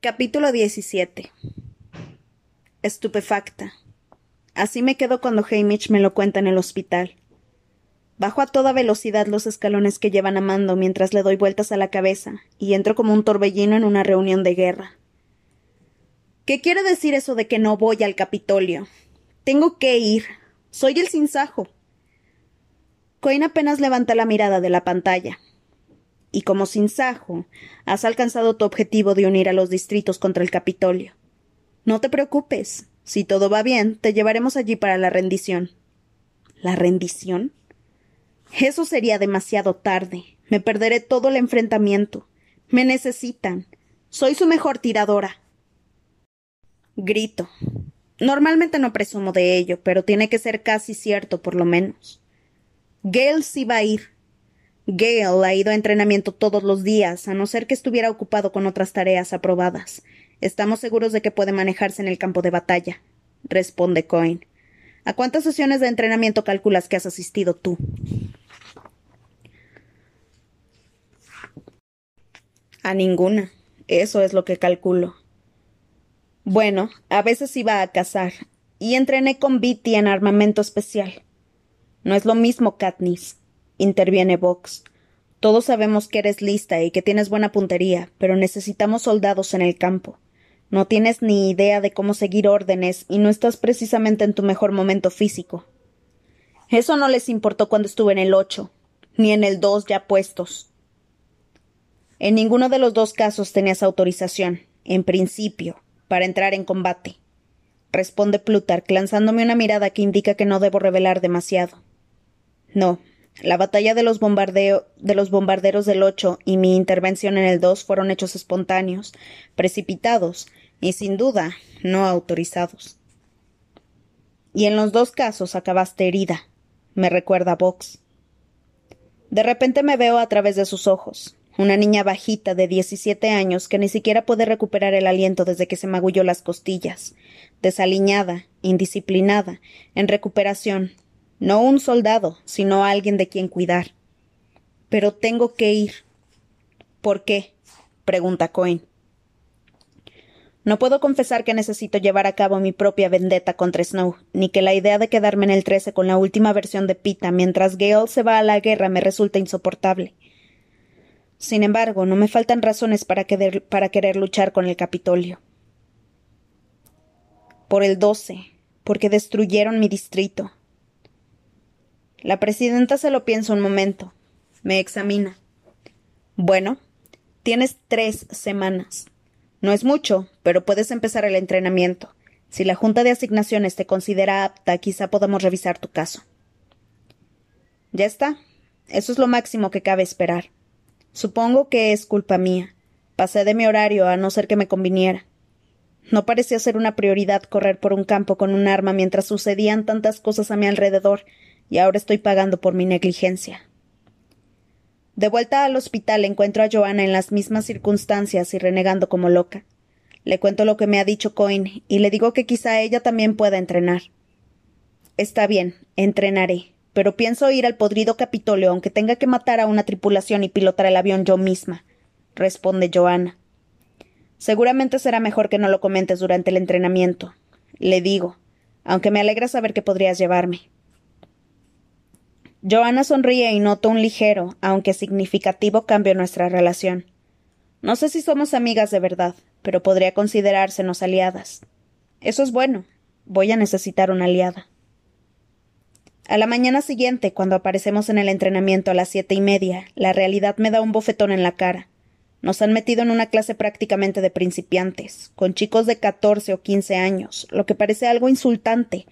Capítulo 17 Estupefacta. Así me quedo cuando Hamish me lo cuenta en el hospital. Bajo a toda velocidad los escalones que llevan a Mando mientras le doy vueltas a la cabeza y entro como un torbellino en una reunión de guerra. ¿Qué quiere decir eso de que no voy al Capitolio? Tengo que ir. Soy el sinsajo. Coin apenas levanta la mirada de la pantalla. Y como sinsajo, has alcanzado tu objetivo de unir a los distritos contra el Capitolio. No te preocupes. Si todo va bien, te llevaremos allí para la rendición. ¿La rendición? Eso sería demasiado tarde. Me perderé todo el enfrentamiento. Me necesitan. Soy su mejor tiradora. Grito. Normalmente no presumo de ello, pero tiene que ser casi cierto, por lo menos. Gale sí va a ir. Gale ha ido a entrenamiento todos los días, a no ser que estuviera ocupado con otras tareas aprobadas. Estamos seguros de que puede manejarse en el campo de batalla, responde Coin. ¿A cuántas sesiones de entrenamiento calculas que has asistido tú? A ninguna. Eso es lo que calculo. Bueno, a veces iba a cazar, y entrené con Bitty en armamento especial. No es lo mismo, Katniss, interviene Vox. Todos sabemos que eres lista y que tienes buena puntería, pero necesitamos soldados en el campo. No tienes ni idea de cómo seguir órdenes y no estás precisamente en tu mejor momento físico. Eso no les importó cuando estuve en el ocho, ni en el dos ya puestos. En ninguno de los dos casos tenías autorización, en principio, para entrar en combate. Responde Plutarch, lanzándome una mirada que indica que no debo revelar demasiado. No, la batalla de los, de los bombarderos del 8 y mi intervención en el 2 fueron hechos espontáneos, precipitados y sin duda no autorizados. Y en los dos casos acabaste herida, me recuerda Vox. De repente me veo a través de sus ojos, una niña bajita de diecisiete años que ni siquiera puede recuperar el aliento desde que se magulló las costillas, desaliñada, indisciplinada, en recuperación, no un soldado, sino alguien de quien cuidar. Pero tengo que ir. ¿Por qué? pregunta Cohen. No puedo confesar que necesito llevar a cabo mi propia vendetta contra Snow, ni que la idea de quedarme en el trece con la última versión de Pita mientras Gale se va a la guerra me resulta insoportable. Sin embargo, no me faltan razones para querer, para querer luchar con el Capitolio. Por el doce, porque destruyeron mi distrito, la presidenta se lo piensa un momento. Me examina. Bueno, tienes tres semanas. No es mucho, pero puedes empezar el entrenamiento. Si la Junta de Asignaciones te considera apta, quizá podamos revisar tu caso. Ya está. Eso es lo máximo que cabe esperar. Supongo que es culpa mía. Pasé de mi horario a no ser que me conviniera. No parecía ser una prioridad correr por un campo con un arma mientras sucedían tantas cosas a mi alrededor y ahora estoy pagando por mi negligencia. De vuelta al hospital encuentro a Joana en las mismas circunstancias y renegando como loca. Le cuento lo que me ha dicho Coin y le digo que quizá ella también pueda entrenar. Está bien, entrenaré, pero pienso ir al podrido Capitolio aunque tenga que matar a una tripulación y pilotar el avión yo misma, responde Joana. Seguramente será mejor que no lo comentes durante el entrenamiento, le digo, aunque me alegra saber que podrías llevarme. Joana sonríe y nota un ligero, aunque significativo cambio en nuestra relación. No sé si somos amigas de verdad, pero podría considerársenos aliadas. Eso es bueno. Voy a necesitar una aliada. A la mañana siguiente, cuando aparecemos en el entrenamiento a las siete y media, la realidad me da un bofetón en la cara. Nos han metido en una clase prácticamente de principiantes, con chicos de catorce o quince años, lo que parece algo insultante,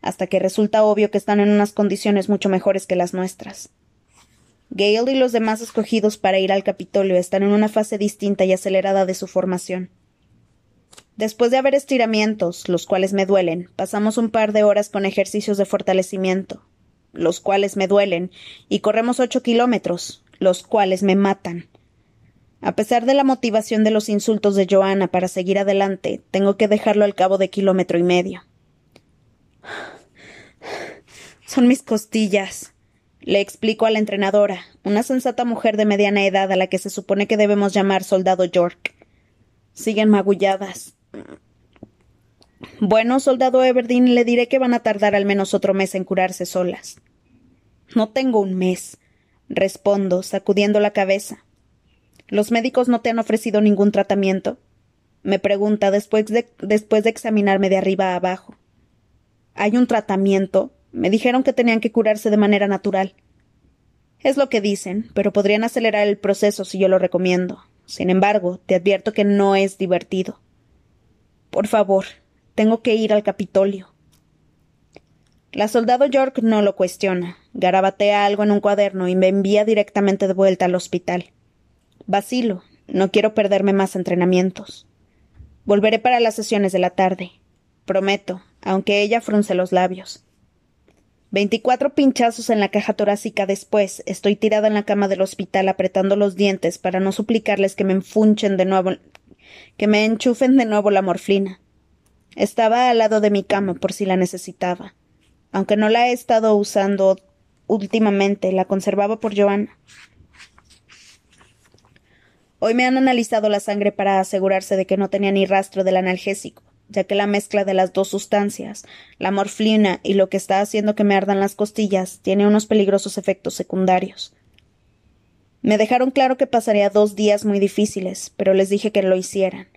hasta que resulta obvio que están en unas condiciones mucho mejores que las nuestras. Gale y los demás escogidos para ir al Capitolio están en una fase distinta y acelerada de su formación. Después de haber estiramientos, los cuales me duelen, pasamos un par de horas con ejercicios de fortalecimiento, los cuales me duelen, y corremos ocho kilómetros, los cuales me matan. A pesar de la motivación de los insultos de Joanna para seguir adelante, tengo que dejarlo al cabo de kilómetro y medio. Son mis costillas. Le explico a la entrenadora, una sensata mujer de mediana edad a la que se supone que debemos llamar soldado York. Siguen magulladas. Bueno, soldado Everdeen, le diré que van a tardar al menos otro mes en curarse solas. No tengo un mes, respondo, sacudiendo la cabeza. ¿Los médicos no te han ofrecido ningún tratamiento? me pregunta después de, después de examinarme de arriba a abajo. ¿Hay un tratamiento? Me dijeron que tenían que curarse de manera natural. Es lo que dicen, pero podrían acelerar el proceso si yo lo recomiendo. Sin embargo, te advierto que no es divertido. Por favor, tengo que ir al Capitolio. La soldado York no lo cuestiona, garabatea algo en un cuaderno y me envía directamente de vuelta al hospital. Vacilo, no quiero perderme más entrenamientos. Volveré para las sesiones de la tarde. Prometo, aunque ella frunce los labios. Veinticuatro pinchazos en la caja torácica después, estoy tirada en la cama del hospital apretando los dientes para no suplicarles que me enfunchen de nuevo que me enchufen de nuevo la morfina. Estaba al lado de mi cama por si la necesitaba. Aunque no la he estado usando últimamente, la conservaba por Joana. Hoy me han analizado la sangre para asegurarse de que no tenía ni rastro del analgésico, ya que la mezcla de las dos sustancias, la morfina y lo que está haciendo que me ardan las costillas, tiene unos peligrosos efectos secundarios. Me dejaron claro que pasaría dos días muy difíciles, pero les dije que lo hicieran.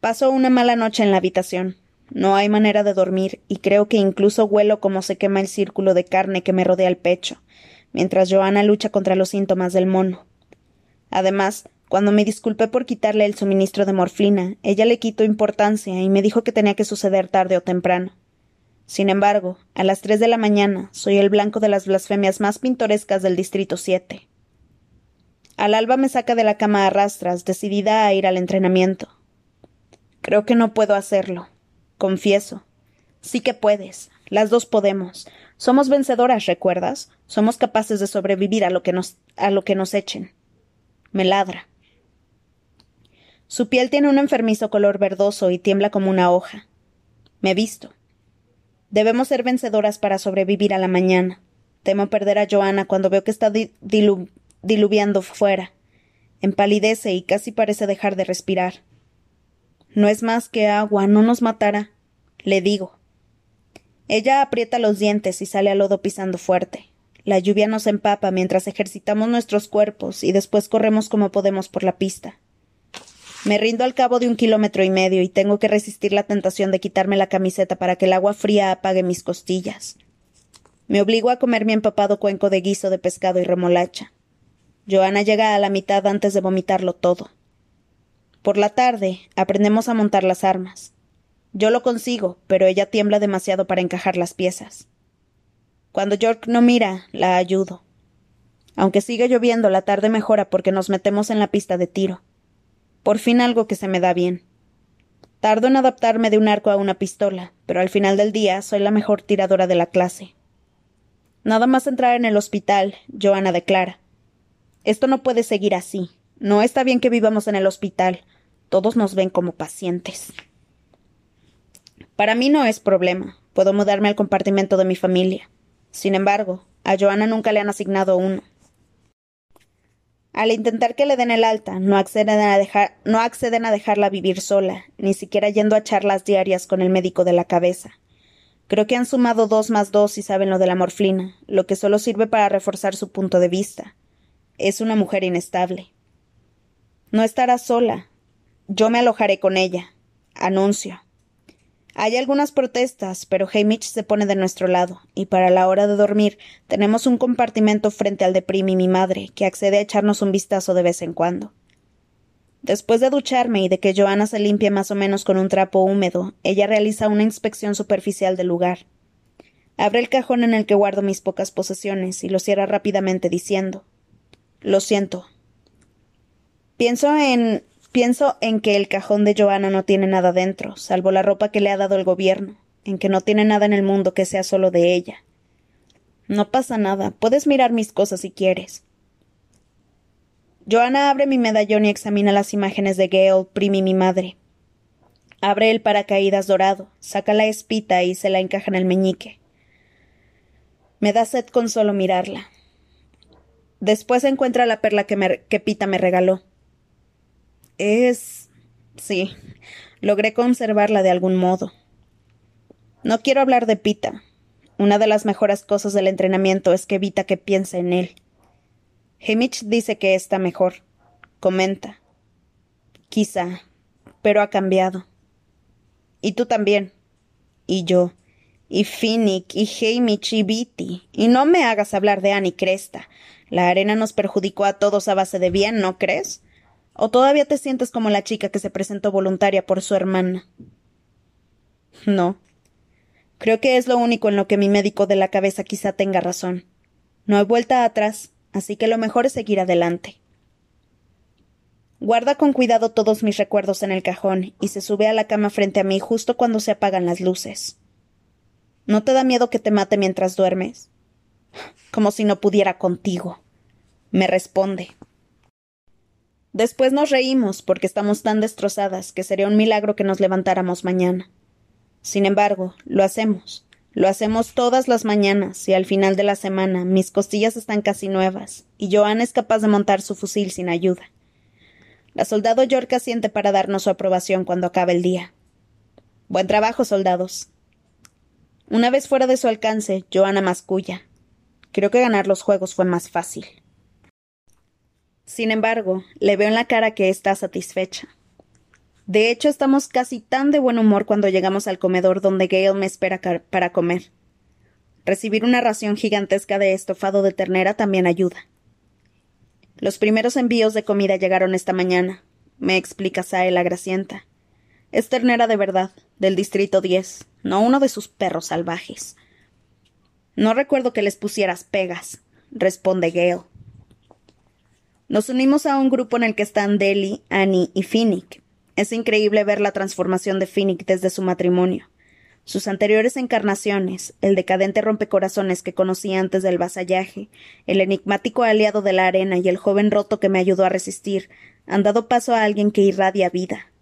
Paso una mala noche en la habitación. No hay manera de dormir, y creo que incluso huelo como se quema el círculo de carne que me rodea el pecho, mientras Joana lucha contra los síntomas del mono. Además, cuando me disculpé por quitarle el suministro de morfina, ella le quitó importancia y me dijo que tenía que suceder tarde o temprano. Sin embargo, a las tres de la mañana soy el blanco de las blasfemias más pintorescas del Distrito siete. Al alba me saca de la cama a rastras, decidida a ir al entrenamiento. Creo que no puedo hacerlo. Confieso. Sí que puedes. Las dos podemos. Somos vencedoras, ¿recuerdas? Somos capaces de sobrevivir a lo que nos, a lo que nos echen. Me ladra. Su piel tiene un enfermizo color verdoso y tiembla como una hoja. Me visto. Debemos ser vencedoras para sobrevivir a la mañana. Temo perder a Joana cuando veo que está diluviando fuera. Empalidece y casi parece dejar de respirar. No es más que agua, no nos matará. Le digo. Ella aprieta los dientes y sale al lodo pisando fuerte. La lluvia nos empapa mientras ejercitamos nuestros cuerpos y después corremos como podemos por la pista. Me rindo al cabo de un kilómetro y medio y tengo que resistir la tentación de quitarme la camiseta para que el agua fría apague mis costillas. Me obligo a comer mi empapado cuenco de guiso de pescado y remolacha. Joana llega a la mitad antes de vomitarlo todo. Por la tarde aprendemos a montar las armas. Yo lo consigo, pero ella tiembla demasiado para encajar las piezas. Cuando York no mira, la ayudo. Aunque sigue lloviendo, la tarde mejora porque nos metemos en la pista de tiro. Por fin algo que se me da bien. Tardo en adaptarme de un arco a una pistola, pero al final del día soy la mejor tiradora de la clase. Nada más entrar en el hospital, Joana declara. Esto no puede seguir así. No está bien que vivamos en el hospital. Todos nos ven como pacientes. Para mí no es problema. Puedo mudarme al compartimento de mi familia. Sin embargo, a Joana nunca le han asignado uno. Al intentar que le den el alta, no acceden, a dejar, no acceden a dejarla vivir sola, ni siquiera yendo a charlas diarias con el médico de la cabeza. Creo que han sumado dos más dos y saben lo de la morfina, lo que solo sirve para reforzar su punto de vista. Es una mujer inestable. No estará sola. Yo me alojaré con ella. Anuncio. Hay algunas protestas, pero Hamish se pone de nuestro lado, y para la hora de dormir tenemos un compartimento frente al de Prim y mi madre, que accede a echarnos un vistazo de vez en cuando. Después de ducharme y de que Joana se limpie más o menos con un trapo húmedo, ella realiza una inspección superficial del lugar. Abre el cajón en el que guardo mis pocas posesiones y lo cierra rápidamente diciendo Lo siento. Pienso en Pienso en que el cajón de Joana no tiene nada dentro, salvo la ropa que le ha dado el gobierno, en que no tiene nada en el mundo que sea solo de ella. No pasa nada, puedes mirar mis cosas si quieres. Joana abre mi medallón y examina las imágenes de Gale, Primi y mi madre. Abre el paracaídas dorado, saca la espita y se la encaja en el meñique. Me da sed con solo mirarla. Después encuentra la perla que, que Pita me regaló. Es. Sí, logré conservarla de algún modo. No quiero hablar de Pita. Una de las mejores cosas del entrenamiento es que evita que piense en él. Hamish dice que está mejor. Comenta. Quizá, pero ha cambiado. Y tú también. Y yo. Y Finnick, y Hamish, y Bitty. Y no me hagas hablar de Annie Cresta. La arena nos perjudicó a todos a base de bien, ¿no crees? ¿O todavía te sientes como la chica que se presentó voluntaria por su hermana? No. Creo que es lo único en lo que mi médico de la cabeza quizá tenga razón. No hay vuelta atrás, así que lo mejor es seguir adelante. Guarda con cuidado todos mis recuerdos en el cajón y se sube a la cama frente a mí justo cuando se apagan las luces. ¿No te da miedo que te mate mientras duermes? Como si no pudiera contigo. Me responde. Después nos reímos porque estamos tan destrozadas que sería un milagro que nos levantáramos mañana. Sin embargo, lo hacemos. Lo hacemos todas las mañanas y al final de la semana mis costillas están casi nuevas y Joan es capaz de montar su fusil sin ayuda. La soldado York asiente para darnos su aprobación cuando acabe el día. Buen trabajo, soldados. Una vez fuera de su alcance, Joana masculla. Creo que ganar los juegos fue más fácil. Sin embargo, le veo en la cara que está satisfecha. De hecho, estamos casi tan de buen humor cuando llegamos al comedor donde Gale me espera para comer. Recibir una ración gigantesca de estofado de ternera también ayuda. Los primeros envíos de comida llegaron esta mañana, me explica Sae la gracienta. Es ternera de verdad, del distrito 10, no uno de sus perros salvajes. No recuerdo que les pusieras pegas, responde Gale. Nos unimos a un grupo en el que están Deli, Annie y Finnick. Es increíble ver la transformación de Finnick desde su matrimonio. Sus anteriores encarnaciones, el decadente rompecorazones que conocí antes del vasallaje, el enigmático aliado de la arena y el joven roto que me ayudó a resistir, han dado paso a alguien que irradia vida.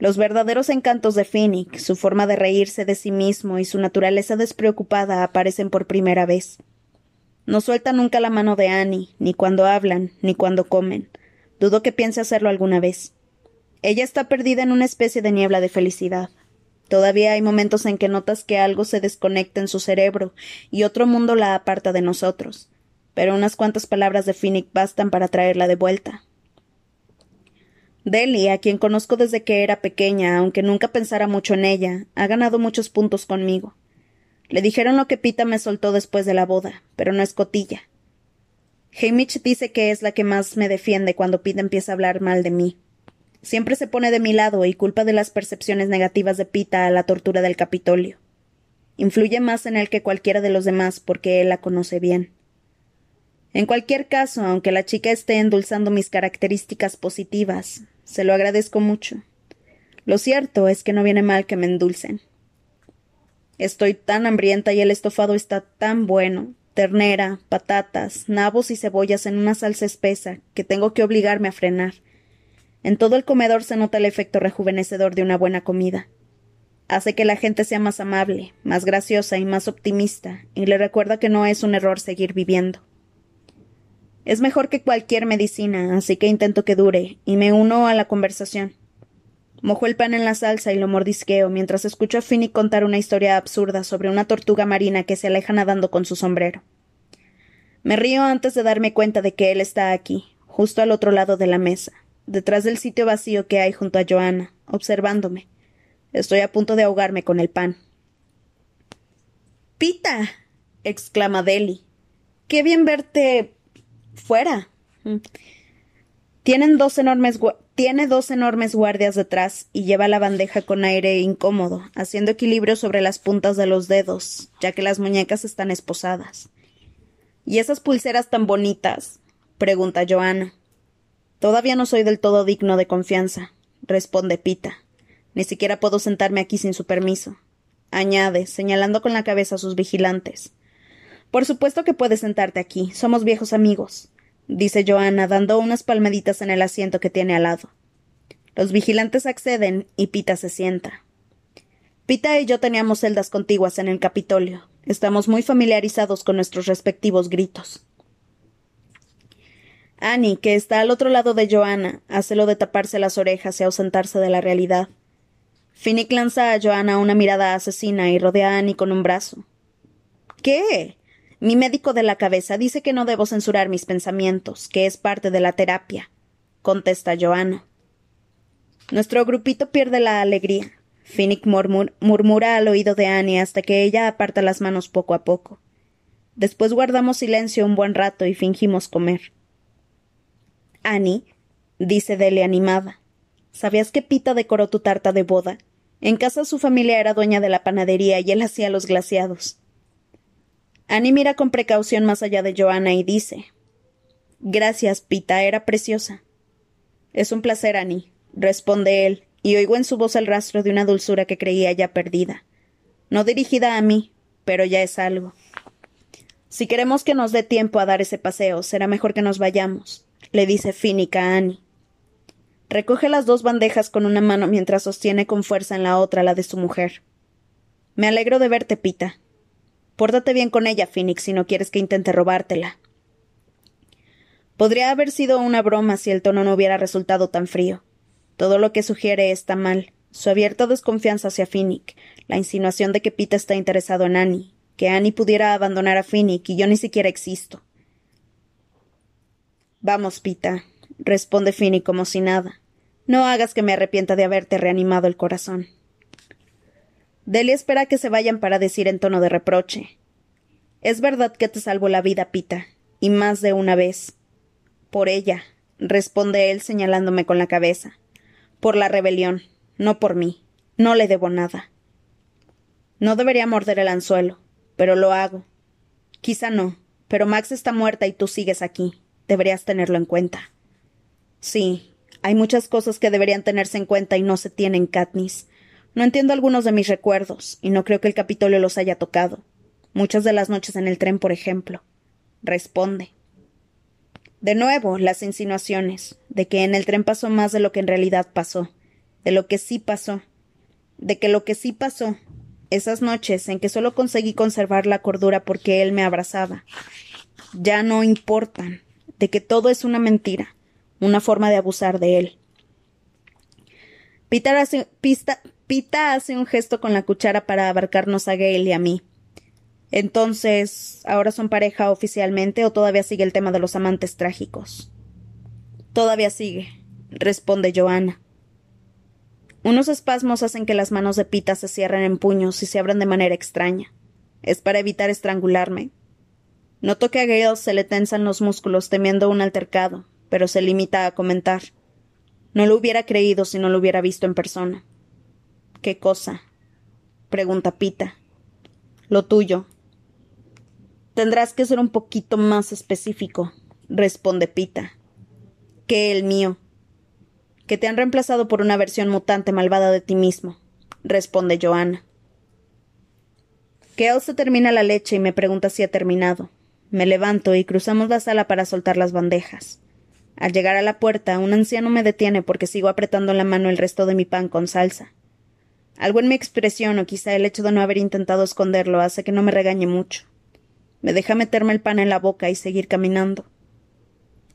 Los verdaderos encantos de Finnick, su forma de reírse de sí mismo y su naturaleza despreocupada aparecen por primera vez. No suelta nunca la mano de Annie, ni cuando hablan, ni cuando comen. Dudo que piense hacerlo alguna vez. Ella está perdida en una especie de niebla de felicidad. Todavía hay momentos en que notas que algo se desconecta en su cerebro y otro mundo la aparta de nosotros. Pero unas cuantas palabras de Finnick bastan para traerla de vuelta. Deli, a quien conozco desde que era pequeña, aunque nunca pensara mucho en ella, ha ganado muchos puntos conmigo. Le dijeron lo que Pita me soltó después de la boda, pero no es cotilla. Hamish dice que es la que más me defiende cuando Pita empieza a hablar mal de mí. Siempre se pone de mi lado y culpa de las percepciones negativas de Pita a la tortura del Capitolio. Influye más en él que cualquiera de los demás porque él la conoce bien. En cualquier caso, aunque la chica esté endulzando mis características positivas, se lo agradezco mucho. Lo cierto es que no viene mal que me endulcen. Estoy tan hambrienta y el estofado está tan bueno. Ternera, patatas, nabos y cebollas en una salsa espesa que tengo que obligarme a frenar. En todo el comedor se nota el efecto rejuvenecedor de una buena comida. Hace que la gente sea más amable, más graciosa y más optimista, y le recuerda que no es un error seguir viviendo. Es mejor que cualquier medicina, así que intento que dure, y me uno a la conversación. Mojo el pan en la salsa y lo mordisqueo mientras escucho a Finny contar una historia absurda sobre una tortuga marina que se aleja nadando con su sombrero. Me río antes de darme cuenta de que él está aquí, justo al otro lado de la mesa, detrás del sitio vacío que hay junto a Joana, observándome. Estoy a punto de ahogarme con el pan. Pita. exclama Deli. Qué bien verte fuera. Tienen dos enormes tiene dos enormes guardias detrás y lleva la bandeja con aire incómodo, haciendo equilibrio sobre las puntas de los dedos, ya que las muñecas están esposadas. ¿Y esas pulseras tan bonitas? pregunta Joana. Todavía no soy del todo digno de confianza, responde Pita. Ni siquiera puedo sentarme aquí sin su permiso. Añade, señalando con la cabeza a sus vigilantes. Por supuesto que puedes sentarte aquí. Somos viejos amigos dice Joana, dando unas palmaditas en el asiento que tiene al lado. Los vigilantes acceden y Pita se sienta. Pita y yo teníamos celdas contiguas en el Capitolio. Estamos muy familiarizados con nuestros respectivos gritos. Annie, que está al otro lado de Joanna, hace lo de taparse las orejas y ausentarse de la realidad. Finnick lanza a Joanna una mirada asesina y rodea a Annie con un brazo. ¿Qué? Mi médico de la cabeza dice que no debo censurar mis pensamientos, que es parte de la terapia, contesta Joanna. Nuestro grupito pierde la alegría. Finnick murmura al oído de Annie hasta que ella aparta las manos poco a poco. Después guardamos silencio un buen rato y fingimos comer. Annie, dice Dele animada, ¿sabías que Pita decoró tu tarta de boda? En casa su familia era dueña de la panadería y él hacía los glaciados. Annie mira con precaución más allá de Joanna y dice Gracias, Pita, era preciosa. Es un placer, Annie, responde él, y oigo en su voz el rastro de una dulzura que creía ya perdida. No dirigida a mí, pero ya es algo. Si queremos que nos dé tiempo a dar ese paseo, será mejor que nos vayamos le dice Finnick a Annie. Recoge las dos bandejas con una mano mientras sostiene con fuerza en la otra la de su mujer. Me alegro de verte, Pita. Pórtate bien con ella, Phoenix, si no quieres que intente robártela. Podría haber sido una broma si el tono no hubiera resultado tan frío. Todo lo que sugiere está mal. Su abierta desconfianza hacia Finnick, la insinuación de que Pita está interesado en Annie, que Annie pudiera abandonar a Finnick y yo ni siquiera existo. Vamos, Pita, responde Finny como si nada. No hagas que me arrepienta de haberte reanimado el corazón. Delia espera que se vayan para decir en tono de reproche. Es verdad que te salvo la vida, Pita, y más de una vez. Por ella, responde él señalándome con la cabeza. Por la rebelión, no por mí. No le debo nada. No debería morder el anzuelo, pero lo hago. Quizá no, pero Max está muerta y tú sigues aquí. Deberías tenerlo en cuenta. Sí, hay muchas cosas que deberían tenerse en cuenta y no se tienen, Katniss. No entiendo algunos de mis recuerdos, y no creo que el Capitolio los haya tocado. Muchas de las noches en el tren, por ejemplo. Responde. De nuevo, las insinuaciones, de que en el tren pasó más de lo que en realidad pasó, de lo que sí pasó, de que lo que sí pasó, esas noches en que solo conseguí conservar la cordura porque él me abrazaba, ya no importan de que todo es una mentira, una forma de abusar de él. Pita hace, Pita hace un gesto con la cuchara para abarcarnos a Gail y a mí. Entonces, ¿ahora son pareja oficialmente o todavía sigue el tema de los amantes trágicos? Todavía sigue, responde Joana. Unos espasmos hacen que las manos de Pita se cierren en puños y se abran de manera extraña. ¿Es para evitar estrangularme? Noto que a Gale se le tensan los músculos temiendo un altercado, pero se limita a comentar. No lo hubiera creído si no lo hubiera visto en persona. ¿Qué cosa? pregunta Pita. Lo tuyo. Tendrás que ser un poquito más específico, responde Pita. Que el mío. Que te han reemplazado por una versión mutante malvada de ti mismo, responde Joanna. Gale se termina la leche y me pregunta si ha terminado. Me levanto y cruzamos la sala para soltar las bandejas. Al llegar a la puerta, un anciano me detiene porque sigo apretando en la mano el resto de mi pan con salsa. Algo en mi expresión o quizá el hecho de no haber intentado esconderlo hace que no me regañe mucho. Me deja meterme el pan en la boca y seguir caminando.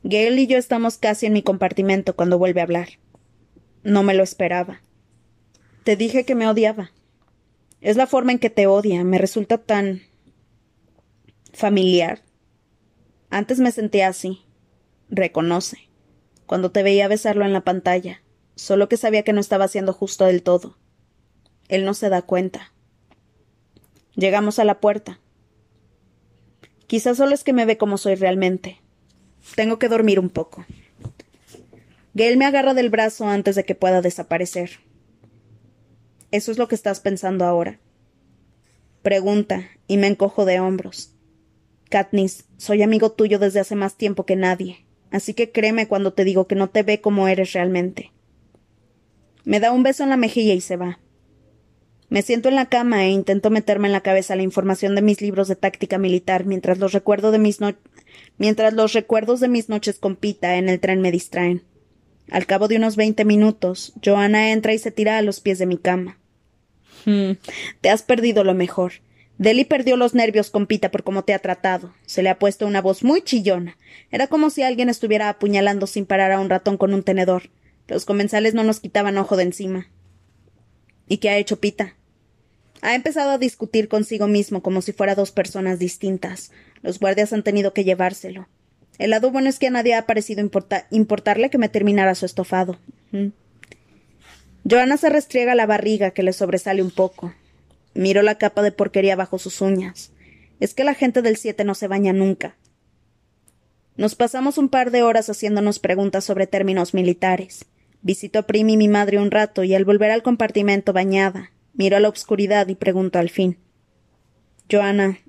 Gail y yo estamos casi en mi compartimento cuando vuelve a hablar. No me lo esperaba. Te dije que me odiaba. Es la forma en que te odia. Me resulta tan familiar. Antes me sentía así. Reconoce. Cuando te veía besarlo en la pantalla. Solo que sabía que no estaba siendo justo del todo. Él no se da cuenta. Llegamos a la puerta. Quizás solo es que me ve como soy realmente. Tengo que dormir un poco. Gail me agarra del brazo antes de que pueda desaparecer. ¿Eso es lo que estás pensando ahora? Pregunta, y me encojo de hombros. Katniss, soy amigo tuyo desde hace más tiempo que nadie, así que créeme cuando te digo que no te ve como eres realmente. Me da un beso en la mejilla y se va. Me siento en la cama e intento meterme en la cabeza la información de mis libros de táctica militar mientras los, recuerdo de mis mientras los recuerdos de mis noches con Pita en el tren me distraen. Al cabo de unos veinte minutos, Joana entra y se tira a los pies de mi cama. Hmm, te has perdido lo mejor. Deli perdió los nervios con Pita por cómo te ha tratado. Se le ha puesto una voz muy chillona. Era como si alguien estuviera apuñalando sin parar a un ratón con un tenedor. Los comensales no nos quitaban ojo de encima. ¿Y qué ha hecho Pita? Ha empezado a discutir consigo mismo como si fuera dos personas distintas. Los guardias han tenido que llevárselo. El lado bueno es que a nadie ha parecido importarle que me terminara su estofado. Joana se restriega la barriga que le sobresale un poco. Miro la capa de porquería bajo sus uñas. Es que la gente del siete no se baña nunca. Nos pasamos un par de horas haciéndonos preguntas sobre términos militares. Visito a Primi y mi madre un rato y al volver al compartimento bañada, miro a la oscuridad y pregunto al fin. Joana,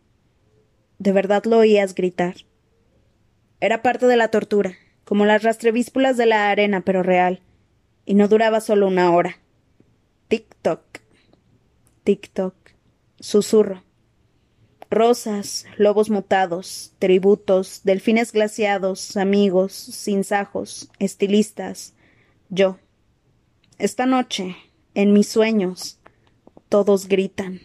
¿de verdad lo oías gritar? Era parte de la tortura, como las rastrevíspulas de la arena, pero real, y no duraba solo una hora. Tic-toc, tic-toc, Susurro. Rosas, lobos mutados, tributos, delfines glaciados, amigos, sinsajos, estilistas, yo. Esta noche, en mis sueños, todos gritan.